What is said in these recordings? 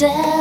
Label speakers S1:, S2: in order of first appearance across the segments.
S1: Your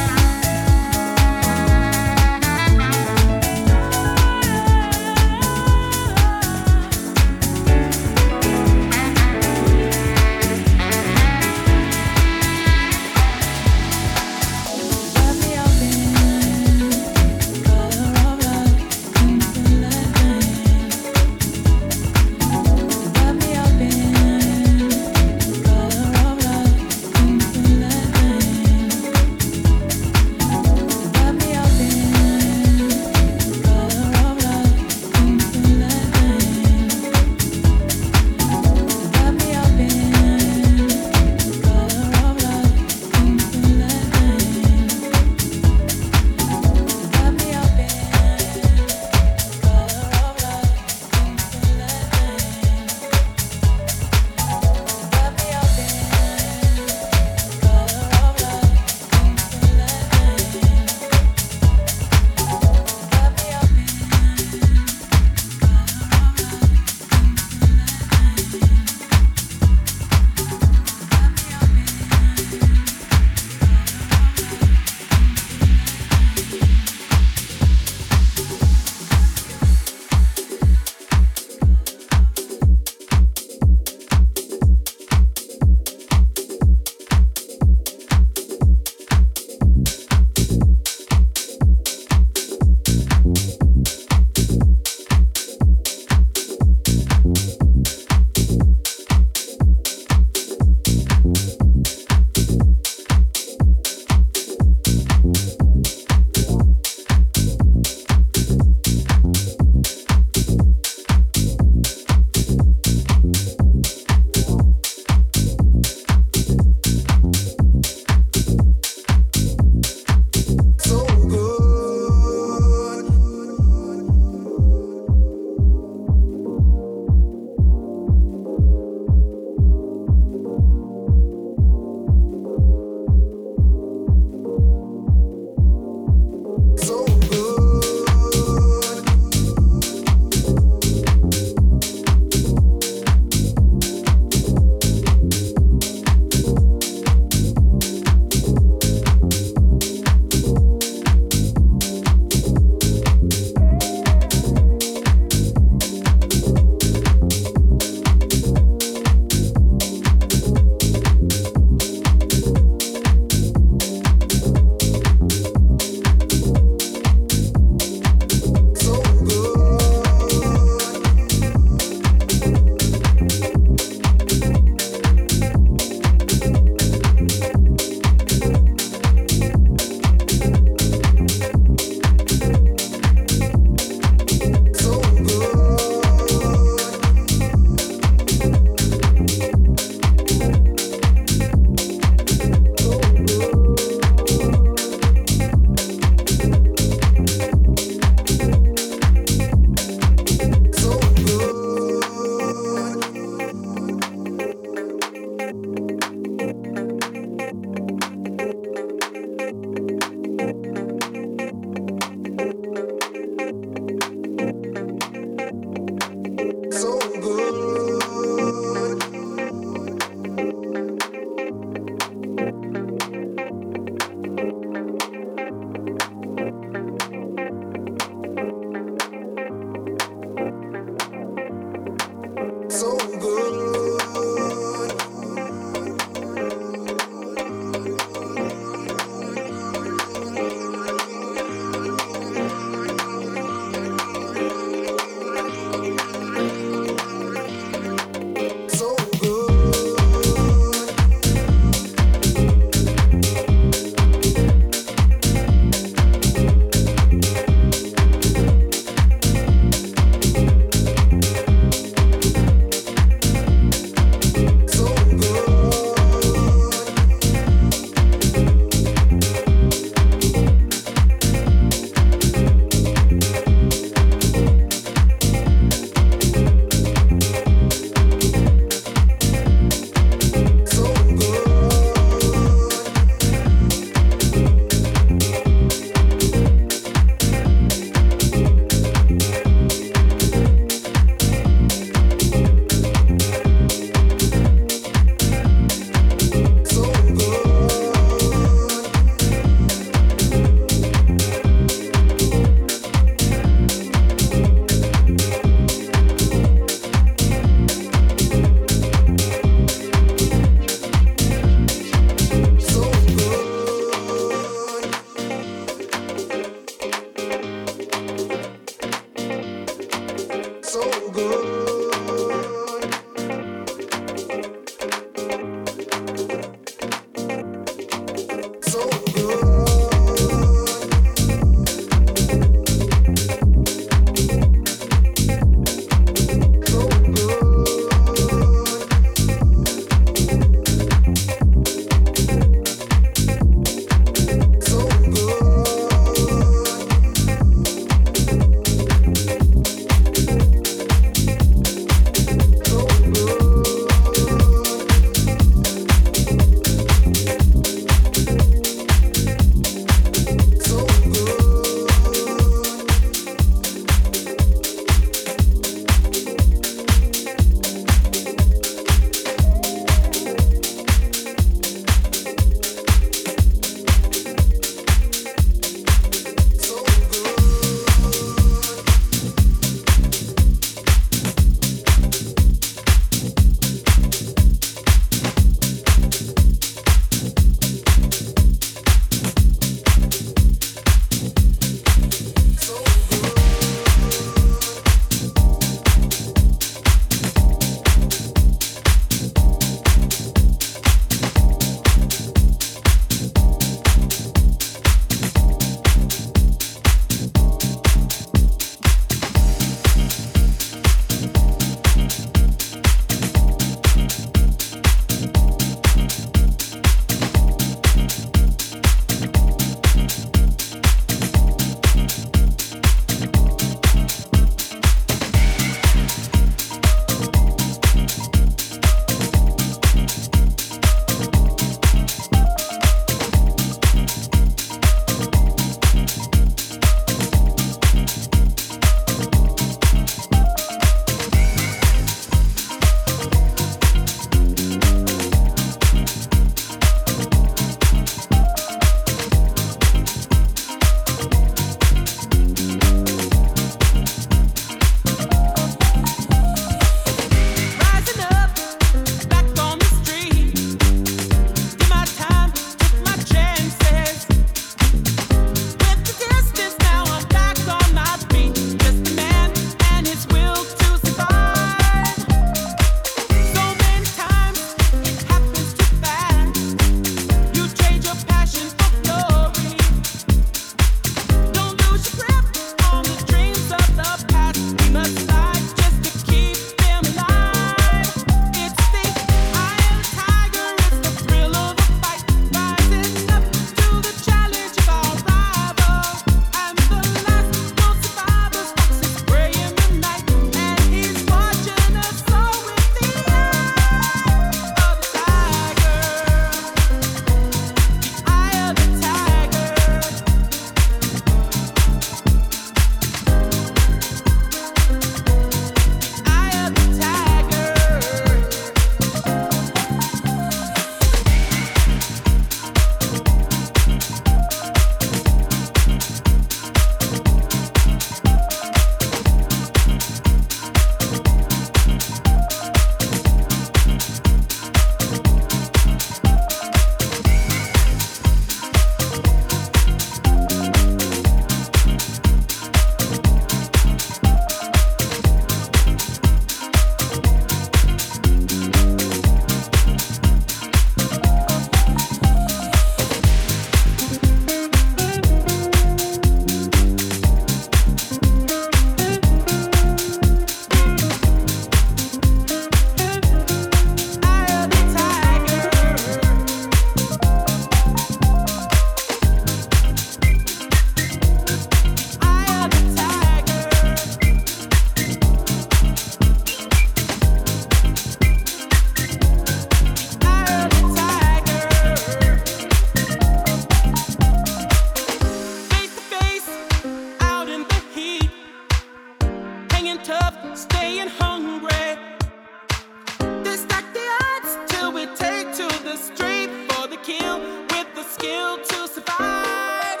S2: skill to survive.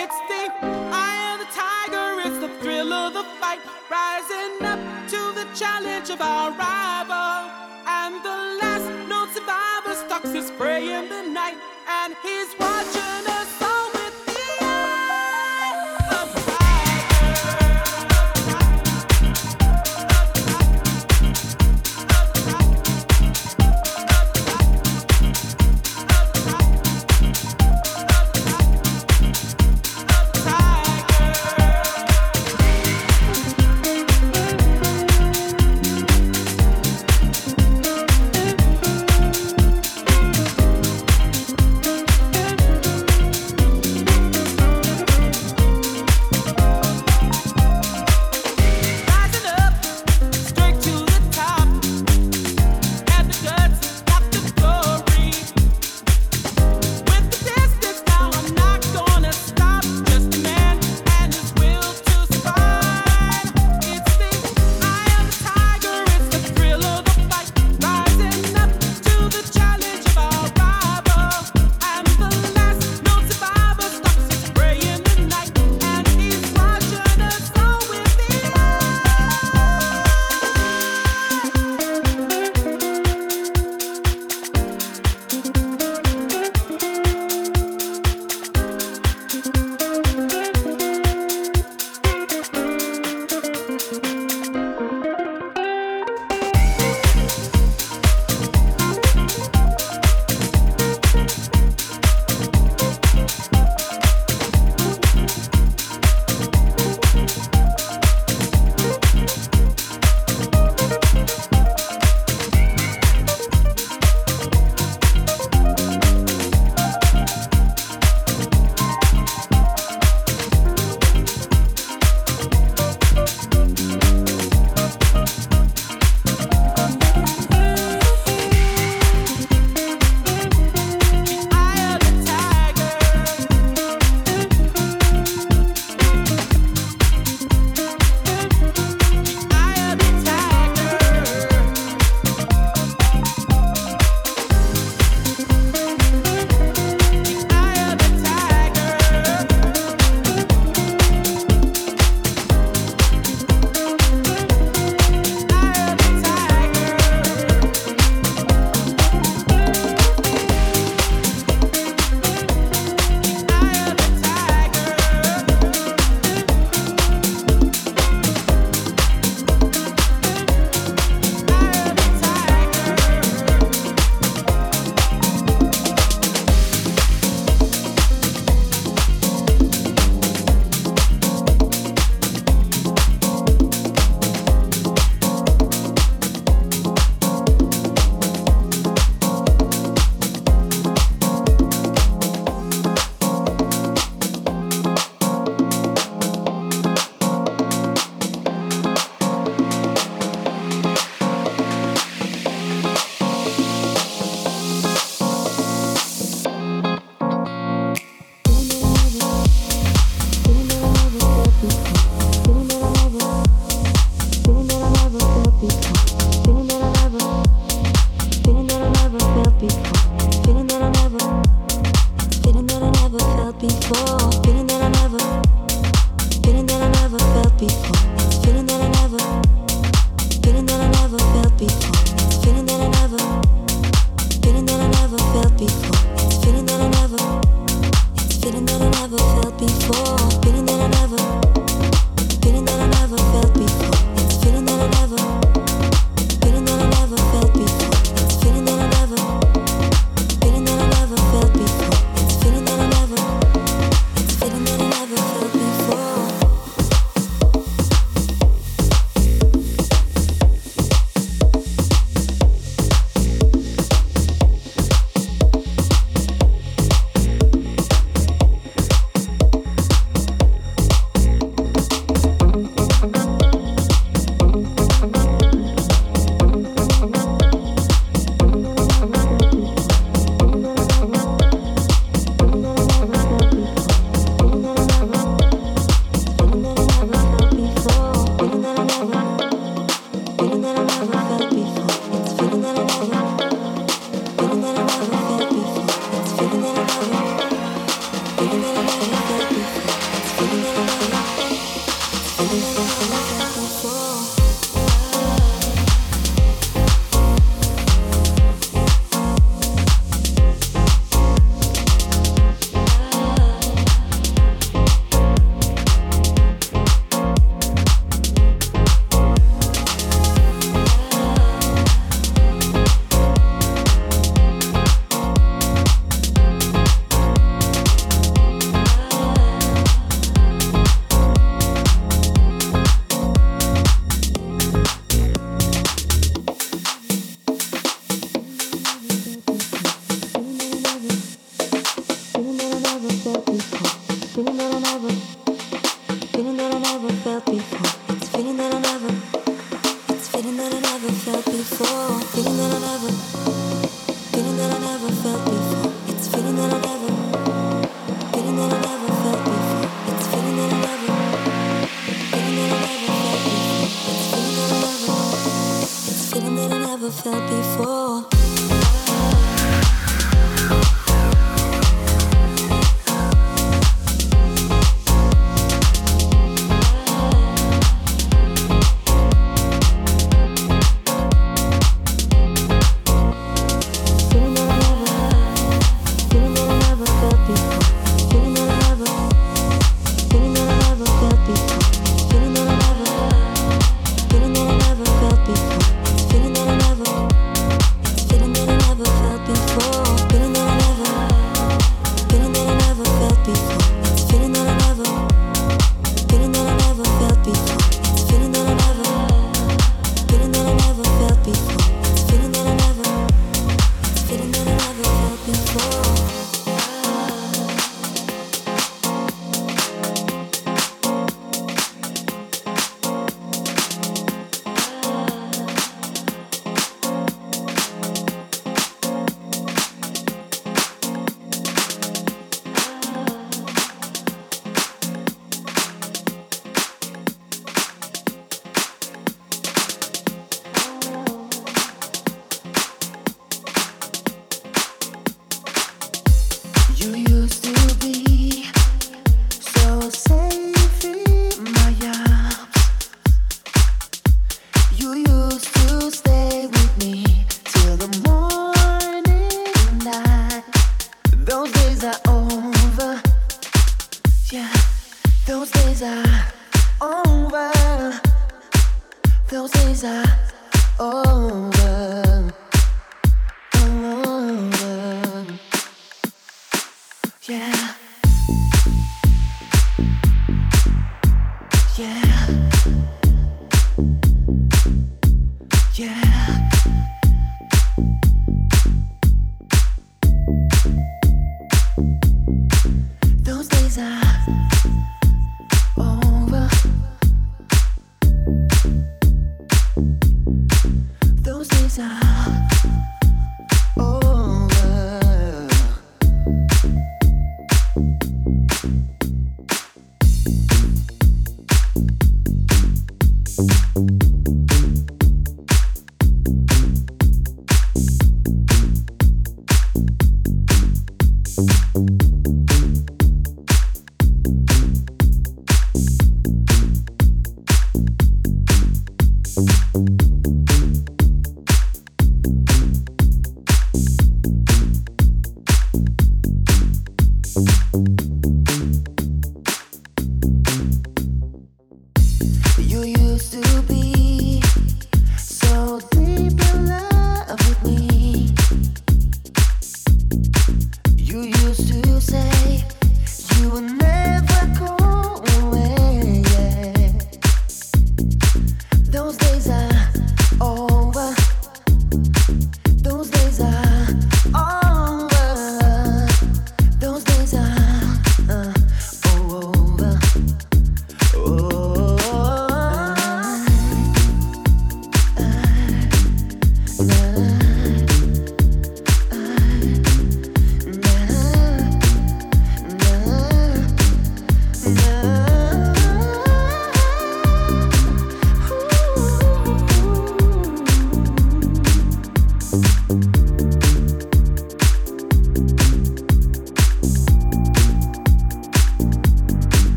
S2: It's the eye of the tiger, it's the thrill of the fight, rising up to the challenge of our rival.
S3: And
S2: the last known survivor stalks his prey in the night, and he's watching us.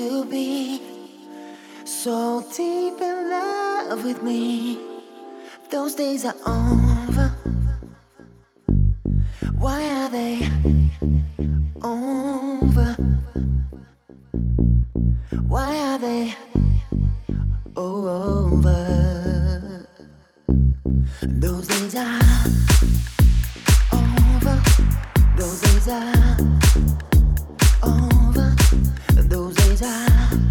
S4: to be so deep in love with me. Those days are over. Why are they over? Why are they over? Those days are over. Those days are over. Those I